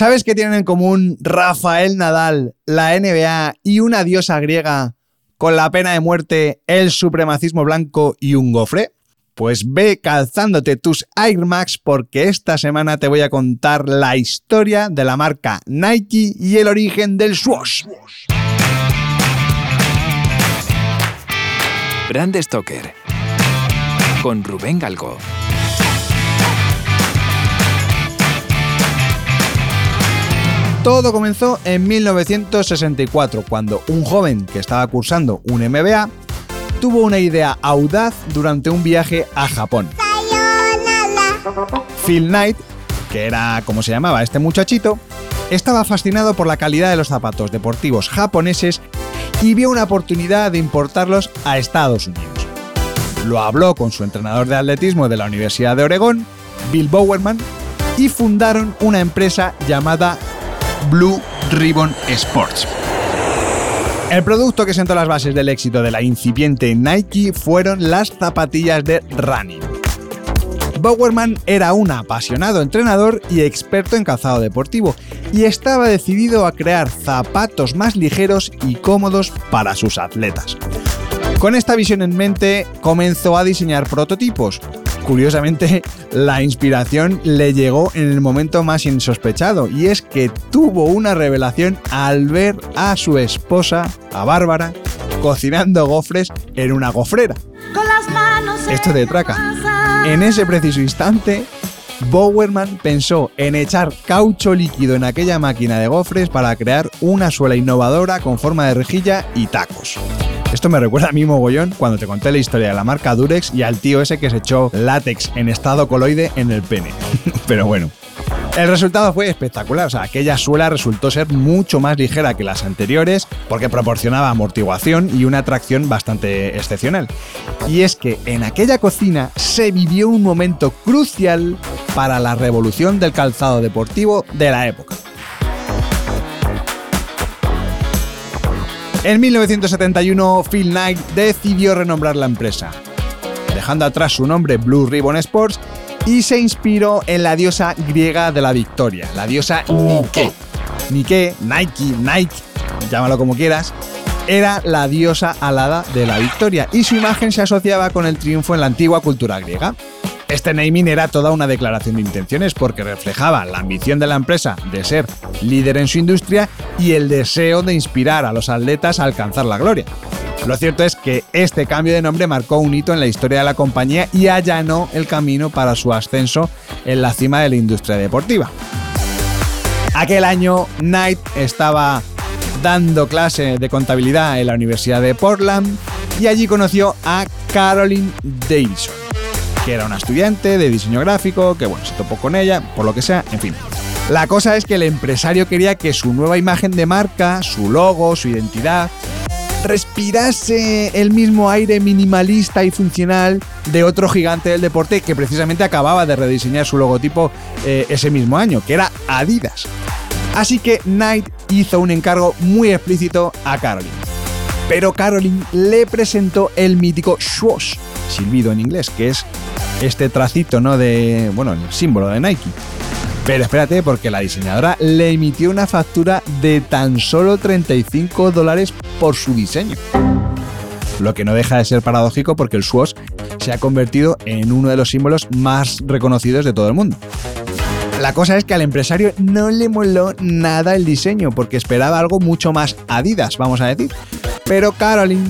¿Sabes qué tienen en común Rafael Nadal, la NBA y una diosa griega con la pena de muerte, el supremacismo blanco y un gofre? Pues ve calzándote tus Air Max porque esta semana te voy a contar la historia de la marca Nike y el origen del swoosh. Brand Stoker con Rubén Galgo. Todo comenzó en 1964, cuando un joven que estaba cursando un MBA tuvo una idea audaz durante un viaje a Japón. Phil Knight, que era como se llamaba este muchachito, estaba fascinado por la calidad de los zapatos deportivos japoneses y vio una oportunidad de importarlos a Estados Unidos. Lo habló con su entrenador de atletismo de la Universidad de Oregón, Bill Bowerman, y fundaron una empresa llamada Blue Ribbon Sports. El producto que sentó las bases del éxito de la incipiente Nike fueron las zapatillas de running. Bowerman era un apasionado entrenador y experto en calzado deportivo y estaba decidido a crear zapatos más ligeros y cómodos para sus atletas. Con esta visión en mente comenzó a diseñar prototipos, Curiosamente, la inspiración le llegó en el momento más insospechado, y es que tuvo una revelación al ver a su esposa, a Bárbara, cocinando gofres en una gofrera. Esto de traca. En ese preciso instante, Bowerman pensó en echar caucho líquido en aquella máquina de gofres para crear una suela innovadora con forma de rejilla y tacos. Esto me recuerda a mí mogollón cuando te conté la historia de la marca Durex y al tío ese que se echó látex en estado coloide en el pene. Pero bueno. El resultado fue espectacular, o sea, aquella suela resultó ser mucho más ligera que las anteriores porque proporcionaba amortiguación y una tracción bastante excepcional. Y es que en aquella cocina se vivió un momento crucial para la revolución del calzado deportivo de la época. En 1971, Phil Knight decidió renombrar la empresa, dejando atrás su nombre Blue Ribbon Sports y se inspiró en la diosa griega de la victoria, la diosa Nike. Nike, Nike, Nike, llámalo como quieras, era la diosa alada de la victoria y su imagen se asociaba con el triunfo en la antigua cultura griega. Este naming era toda una declaración de intenciones porque reflejaba la ambición de la empresa de ser líder en su industria y el deseo de inspirar a los atletas a alcanzar la gloria. Lo cierto es que este cambio de nombre marcó un hito en la historia de la compañía y allanó el camino para su ascenso en la cima de la industria deportiva. Aquel año, Knight estaba dando clase de contabilidad en la Universidad de Portland y allí conoció a Caroline Davidson que era una estudiante de diseño gráfico, que bueno, se topó con ella, por lo que sea, en fin. La cosa es que el empresario quería que su nueva imagen de marca, su logo, su identidad, respirase el mismo aire minimalista y funcional de otro gigante del deporte que precisamente acababa de rediseñar su logotipo eh, ese mismo año, que era Adidas. Así que Knight hizo un encargo muy explícito a Caroline. Pero Caroline le presentó el mítico swoosh, silbido en inglés, que es este tracito, ¿no? De, bueno, el símbolo de Nike. Pero espérate, porque la diseñadora le emitió una factura de tan solo 35 dólares por su diseño. Lo que no deja de ser paradójico porque el swoosh se ha convertido en uno de los símbolos más reconocidos de todo el mundo. La cosa es que al empresario no le moló nada el diseño porque esperaba algo mucho más Adidas, vamos a decir. Pero Caroline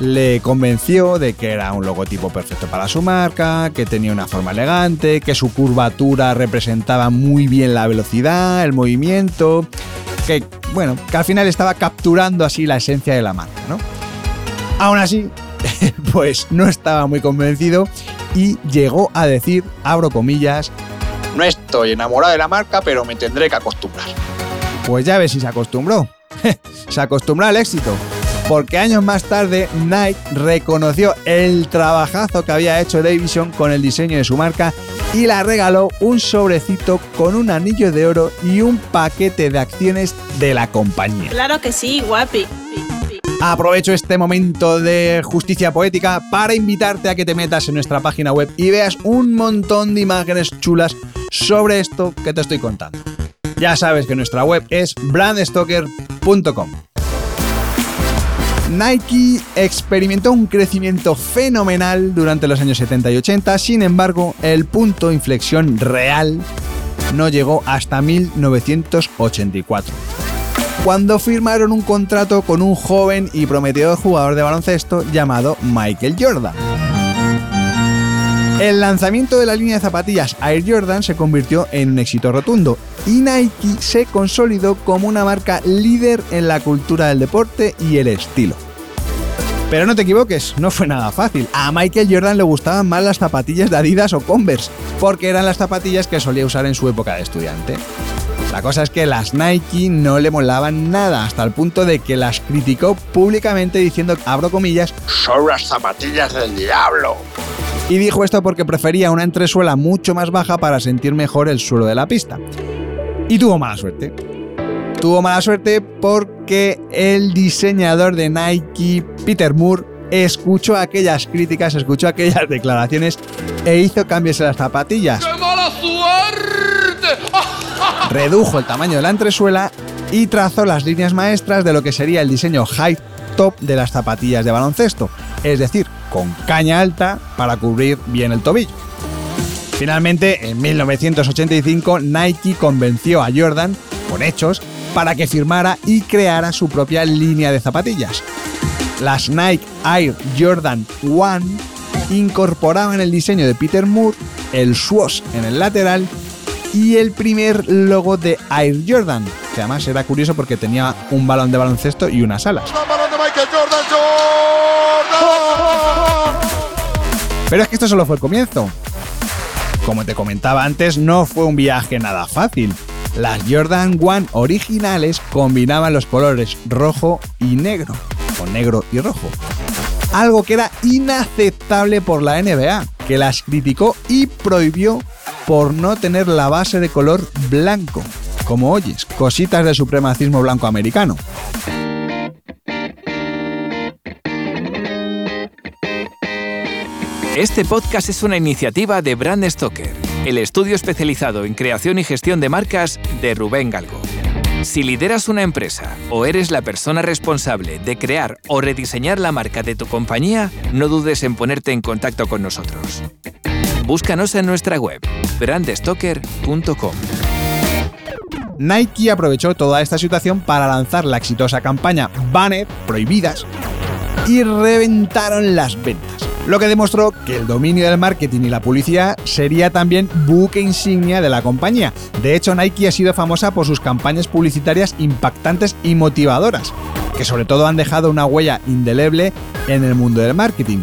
le convenció de que era un logotipo perfecto para su marca, que tenía una forma elegante, que su curvatura representaba muy bien la velocidad, el movimiento, que bueno, que al final estaba capturando así la esencia de la marca, ¿no? Aún así, pues no estaba muy convencido y llegó a decir, abro comillas, no estoy enamorado de la marca, pero me tendré que acostumbrar. Pues ya ves si se acostumbró. se acostumbró al éxito porque años más tarde Nike reconoció el trabajazo que había hecho Davidson con el diseño de su marca y la regaló un sobrecito con un anillo de oro y un paquete de acciones de la compañía. Claro que sí, guapi. Aprovecho este momento de justicia poética para invitarte a que te metas en nuestra página web y veas un montón de imágenes chulas sobre esto que te estoy contando. Ya sabes que nuestra web es brandstoker.com. Nike experimentó un crecimiento fenomenal durante los años 70 y 80, sin embargo, el punto de inflexión real no llegó hasta 1984, cuando firmaron un contrato con un joven y prometedor jugador de baloncesto llamado Michael Jordan. El lanzamiento de la línea de zapatillas Air Jordan se convirtió en un éxito rotundo y Nike se consolidó como una marca líder en la cultura del deporte y el estilo. Pero no te equivoques, no fue nada fácil. A Michael Jordan le gustaban más las zapatillas de Adidas o Converse, porque eran las zapatillas que solía usar en su época de estudiante. La cosa es que las Nike no le molaban nada, hasta el punto de que las criticó públicamente diciendo, abro comillas, son las zapatillas del diablo. Y dijo esto porque prefería una entresuela mucho más baja para sentir mejor el suelo de la pista. Y tuvo mala suerte. Tuvo mala suerte porque el diseñador de Nike, Peter Moore, escuchó aquellas críticas, escuchó aquellas declaraciones e hizo cambios en las zapatillas. ¡Qué mala suerte! Redujo el tamaño de la entresuela y trazó las líneas maestras de lo que sería el diseño high top de las zapatillas de baloncesto, es decir, con caña alta para cubrir bien el tobillo. Finalmente, en 1985, Nike convenció a Jordan, con hechos, para que firmara y creara su propia línea de zapatillas. Las Nike Air Jordan One incorporaban el diseño de Peter Moore, el swoosh en el lateral y el primer logo de Air Jordan, que además era curioso porque tenía un balón de baloncesto y unas alas. Pero es que esto solo fue el comienzo. Como te comentaba antes, no fue un viaje nada fácil. Las Jordan One originales combinaban los colores rojo y negro, o negro y rojo. Algo que era inaceptable por la NBA, que las criticó y prohibió por no tener la base de color blanco. Como oyes, cositas de supremacismo blanco americano. Este podcast es una iniciativa de Brand Stoker, el estudio especializado en creación y gestión de marcas de Rubén Galgo. Si lideras una empresa o eres la persona responsable de crear o rediseñar la marca de tu compañía, no dudes en ponerte en contacto con nosotros. Búscanos en nuestra web, brandstoker.com. Nike aprovechó toda esta situación para lanzar la exitosa campaña Banner Prohibidas y reventaron las ventas. Lo que demostró que el dominio del marketing y la publicidad sería también buque insignia de la compañía. De hecho, Nike ha sido famosa por sus campañas publicitarias impactantes y motivadoras, que sobre todo han dejado una huella indeleble en el mundo del marketing.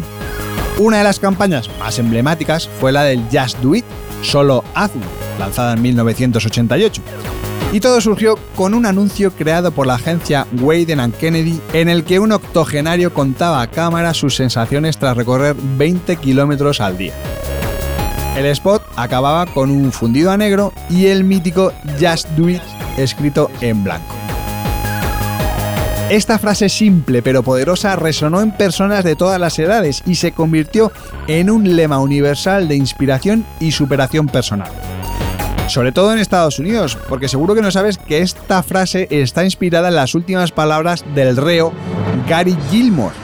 Una de las campañas más emblemáticas fue la del Just Do It, solo hazlo, lanzada en 1988. Y todo surgió con un anuncio creado por la agencia Wayden Kennedy en el que un octogenario contaba a cámara sus sensaciones tras recorrer 20 kilómetros al día. El spot acababa con un fundido a negro y el mítico Just Do It escrito en blanco. Esta frase simple pero poderosa resonó en personas de todas las edades y se convirtió en un lema universal de inspiración y superación personal sobre todo en Estados Unidos, porque seguro que no sabes que esta frase está inspirada en las últimas palabras del reo Gary Gilmore,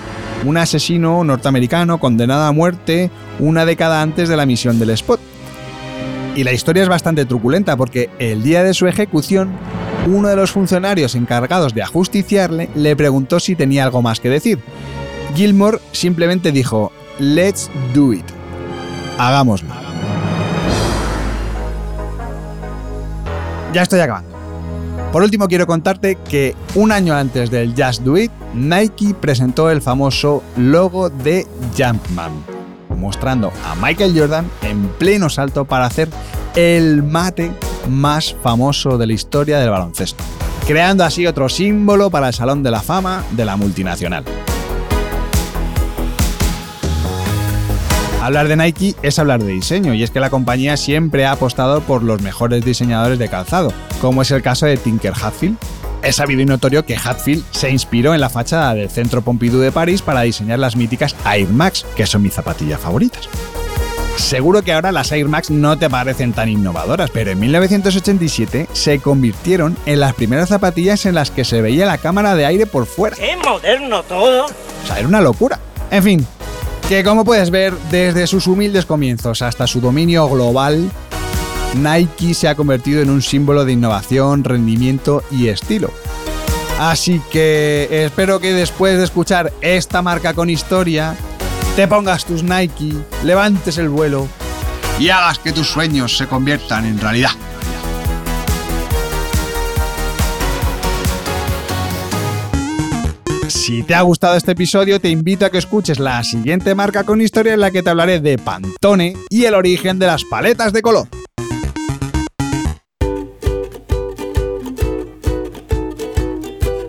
un asesino norteamericano condenado a muerte una década antes de la misión del spot. Y la historia es bastante truculenta porque el día de su ejecución, uno de los funcionarios encargados de ajusticiarle le preguntó si tenía algo más que decir. Gilmore simplemente dijo, Let's do it. Hagámoslo. Ya estoy acabando. Por último, quiero contarte que un año antes del Just Do It, Nike presentó el famoso logo de Jumpman, mostrando a Michael Jordan en pleno salto para hacer el mate más famoso de la historia del baloncesto, creando así otro símbolo para el Salón de la Fama de la multinacional. Hablar de Nike es hablar de diseño, y es que la compañía siempre ha apostado por los mejores diseñadores de calzado, como es el caso de Tinker Hatfield. Es sabido y notorio que Hatfield se inspiró en la fachada del Centro Pompidou de París para diseñar las míticas Air Max, que son mis zapatillas favoritas. Seguro que ahora las Air Max no te parecen tan innovadoras, pero en 1987 se convirtieron en las primeras zapatillas en las que se veía la cámara de aire por fuera. ¡Qué moderno todo! O sea, era una locura. En fin, que como puedes ver, desde sus humildes comienzos hasta su dominio global, Nike se ha convertido en un símbolo de innovación, rendimiento y estilo. Así que espero que después de escuchar esta marca con historia, te pongas tus Nike, levantes el vuelo y hagas que tus sueños se conviertan en realidad. Si te ha gustado este episodio, te invito a que escuches la siguiente marca con historia en la que te hablaré de Pantone y el origen de las paletas de color.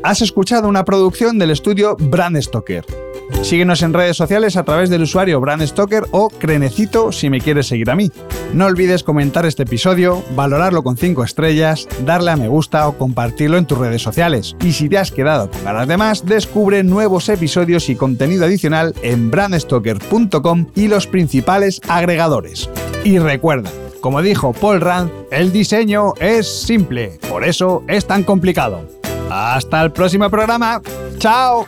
Has escuchado una producción del estudio Brand Stoker. Síguenos en redes sociales a través del usuario Brand Stoker o Crenecito si me quieres seguir a mí. No olvides comentar este episodio, valorarlo con 5 estrellas, darle a me gusta o compartirlo en tus redes sociales. Y si te has quedado con ganas de más, descubre nuevos episodios y contenido adicional en brandstoker.com y los principales agregadores. Y recuerda, como dijo Paul Rand, el diseño es simple, por eso es tan complicado. Hasta el próximo programa. ¡Chao!